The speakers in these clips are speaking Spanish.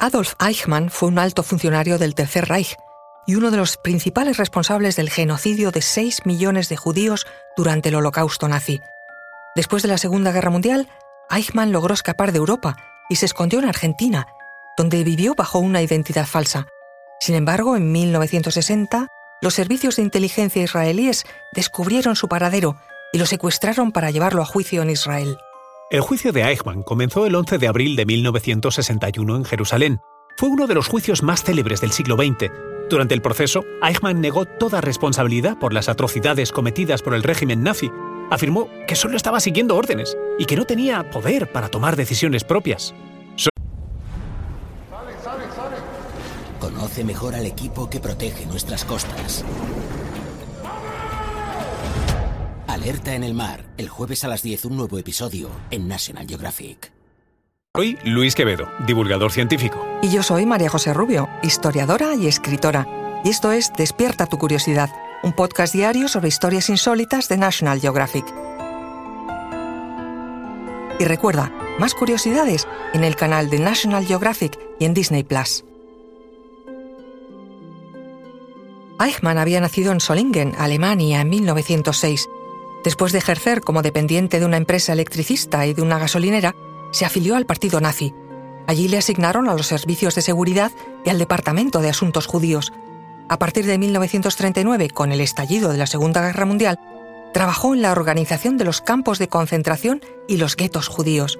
Adolf Eichmann fue un alto funcionario del Tercer Reich y uno de los principales responsables del genocidio de 6 millones de judíos durante el Holocausto nazi. Después de la Segunda Guerra Mundial, Eichmann logró escapar de Europa y se escondió en Argentina, donde vivió bajo una identidad falsa. Sin embargo, en 1960, los servicios de inteligencia israelíes descubrieron su paradero y lo secuestraron para llevarlo a juicio en Israel. El juicio de Eichmann comenzó el 11 de abril de 1961 en Jerusalén. Fue uno de los juicios más célebres del siglo XX. Durante el proceso, Eichmann negó toda responsabilidad por las atrocidades cometidas por el régimen nazi. Afirmó que solo estaba siguiendo órdenes y que no tenía poder para tomar decisiones propias. Conoce mejor al equipo que protege nuestras costas. Alerta en el mar, el jueves a las 10 un nuevo episodio en National Geographic. Soy Luis Quevedo, divulgador científico. Y yo soy María José Rubio, historiadora y escritora. Y esto es Despierta tu curiosidad, un podcast diario sobre historias insólitas de National Geographic. Y recuerda, más curiosidades en el canal de National Geographic y en Disney Plus. Eichmann había nacido en Solingen, Alemania, en 1906 Después de ejercer como dependiente de una empresa electricista y de una gasolinera, se afilió al partido nazi. Allí le asignaron a los servicios de seguridad y al Departamento de Asuntos Judíos. A partir de 1939, con el estallido de la Segunda Guerra Mundial, trabajó en la organización de los campos de concentración y los guetos judíos.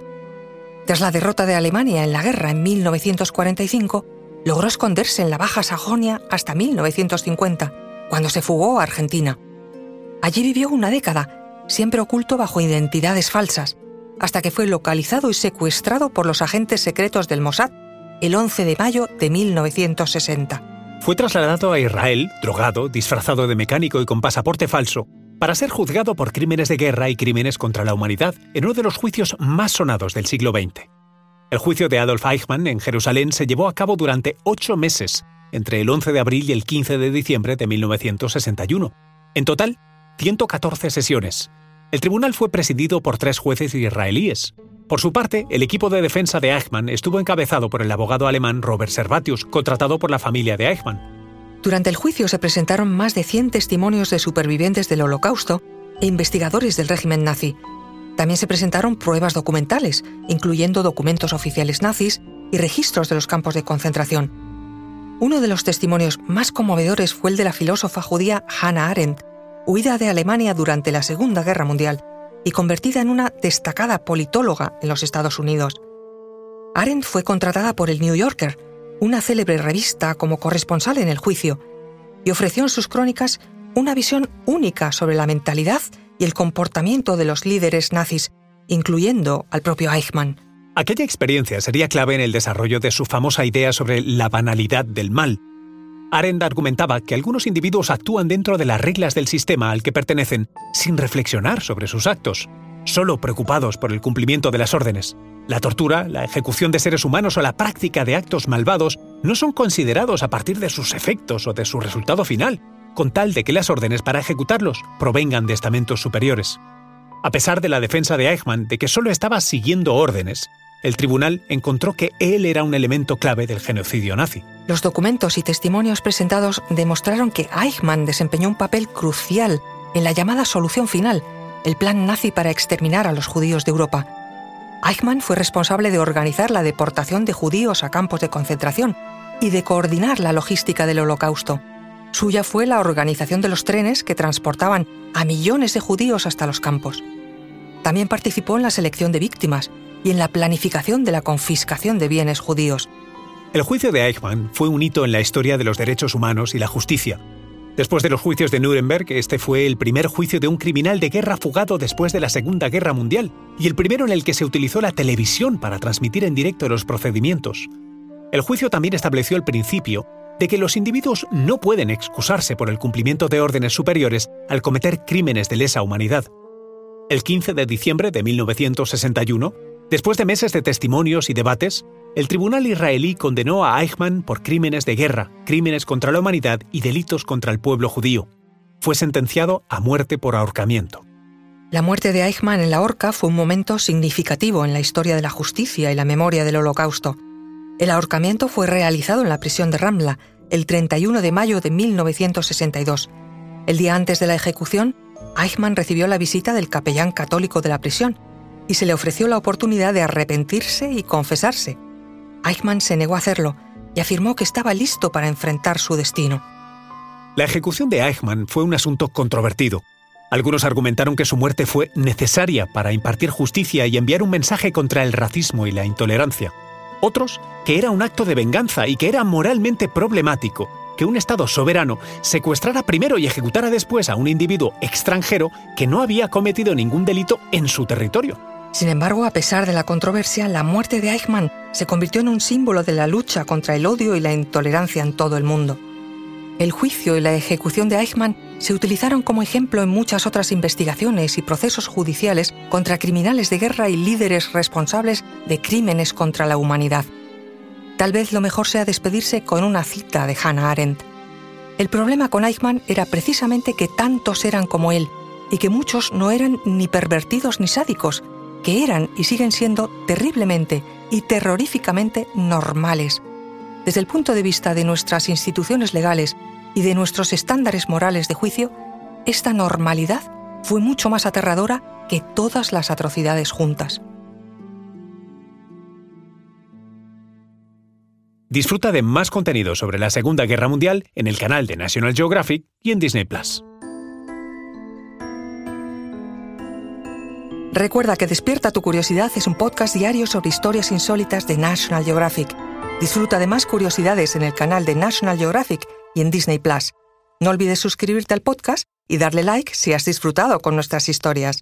Tras la derrota de Alemania en la guerra en 1945, logró esconderse en la Baja Sajonia hasta 1950, cuando se fugó a Argentina. Allí vivió una década, siempre oculto bajo identidades falsas, hasta que fue localizado y secuestrado por los agentes secretos del Mossad el 11 de mayo de 1960. Fue trasladado a Israel, drogado, disfrazado de mecánico y con pasaporte falso, para ser juzgado por crímenes de guerra y crímenes contra la humanidad en uno de los juicios más sonados del siglo XX. El juicio de Adolf Eichmann en Jerusalén se llevó a cabo durante ocho meses, entre el 11 de abril y el 15 de diciembre de 1961. En total, 114 sesiones. El tribunal fue presidido por tres jueces israelíes. Por su parte, el equipo de defensa de Eichmann estuvo encabezado por el abogado alemán Robert Servatius, contratado por la familia de Eichmann. Durante el juicio se presentaron más de 100 testimonios de supervivientes del Holocausto e investigadores del régimen nazi. También se presentaron pruebas documentales, incluyendo documentos oficiales nazis y registros de los campos de concentración. Uno de los testimonios más conmovedores fue el de la filósofa judía Hannah Arendt, huida de Alemania durante la Segunda Guerra Mundial y convertida en una destacada politóloga en los Estados Unidos. Arendt fue contratada por el New Yorker, una célebre revista, como corresponsal en el juicio, y ofreció en sus crónicas una visión única sobre la mentalidad y el comportamiento de los líderes nazis, incluyendo al propio Eichmann. Aquella experiencia sería clave en el desarrollo de su famosa idea sobre la banalidad del mal, Arendt argumentaba que algunos individuos actúan dentro de las reglas del sistema al que pertenecen sin reflexionar sobre sus actos, solo preocupados por el cumplimiento de las órdenes. La tortura, la ejecución de seres humanos o la práctica de actos malvados no son considerados a partir de sus efectos o de su resultado final, con tal de que las órdenes para ejecutarlos provengan de estamentos superiores. A pesar de la defensa de Eichmann de que solo estaba siguiendo órdenes, el tribunal encontró que él era un elemento clave del genocidio nazi. Los documentos y testimonios presentados demostraron que Eichmann desempeñó un papel crucial en la llamada solución final, el plan nazi para exterminar a los judíos de Europa. Eichmann fue responsable de organizar la deportación de judíos a campos de concentración y de coordinar la logística del holocausto. Suya fue la organización de los trenes que transportaban a millones de judíos hasta los campos. También participó en la selección de víctimas y en la planificación de la confiscación de bienes judíos. El juicio de Eichmann fue un hito en la historia de los derechos humanos y la justicia. Después de los juicios de Nuremberg, este fue el primer juicio de un criminal de guerra fugado después de la Segunda Guerra Mundial y el primero en el que se utilizó la televisión para transmitir en directo los procedimientos. El juicio también estableció el principio de que los individuos no pueden excusarse por el cumplimiento de órdenes superiores al cometer crímenes de lesa humanidad. El 15 de diciembre de 1961, Después de meses de testimonios y debates, el tribunal israelí condenó a Eichmann por crímenes de guerra, crímenes contra la humanidad y delitos contra el pueblo judío. Fue sentenciado a muerte por ahorcamiento. La muerte de Eichmann en la horca fue un momento significativo en la historia de la justicia y la memoria del Holocausto. El ahorcamiento fue realizado en la prisión de Ramla el 31 de mayo de 1962. El día antes de la ejecución, Eichmann recibió la visita del capellán católico de la prisión y se le ofreció la oportunidad de arrepentirse y confesarse. Eichmann se negó a hacerlo y afirmó que estaba listo para enfrentar su destino. La ejecución de Eichmann fue un asunto controvertido. Algunos argumentaron que su muerte fue necesaria para impartir justicia y enviar un mensaje contra el racismo y la intolerancia. Otros, que era un acto de venganza y que era moralmente problemático que un Estado soberano secuestrara primero y ejecutara después a un individuo extranjero que no había cometido ningún delito en su territorio. Sin embargo, a pesar de la controversia, la muerte de Eichmann se convirtió en un símbolo de la lucha contra el odio y la intolerancia en todo el mundo. El juicio y la ejecución de Eichmann se utilizaron como ejemplo en muchas otras investigaciones y procesos judiciales contra criminales de guerra y líderes responsables de crímenes contra la humanidad. Tal vez lo mejor sea despedirse con una cita de Hannah Arendt. El problema con Eichmann era precisamente que tantos eran como él y que muchos no eran ni pervertidos ni sádicos, que eran y siguen siendo terriblemente y terroríficamente normales. Desde el punto de vista de nuestras instituciones legales y de nuestros estándares morales de juicio, esta normalidad fue mucho más aterradora que todas las atrocidades juntas. Disfruta de más contenido sobre la Segunda Guerra Mundial en el canal de National Geographic y en Disney Plus. Recuerda que Despierta tu Curiosidad es un podcast diario sobre historias insólitas de National Geographic. Disfruta de más curiosidades en el canal de National Geographic y en Disney Plus. No olvides suscribirte al podcast y darle like si has disfrutado con nuestras historias.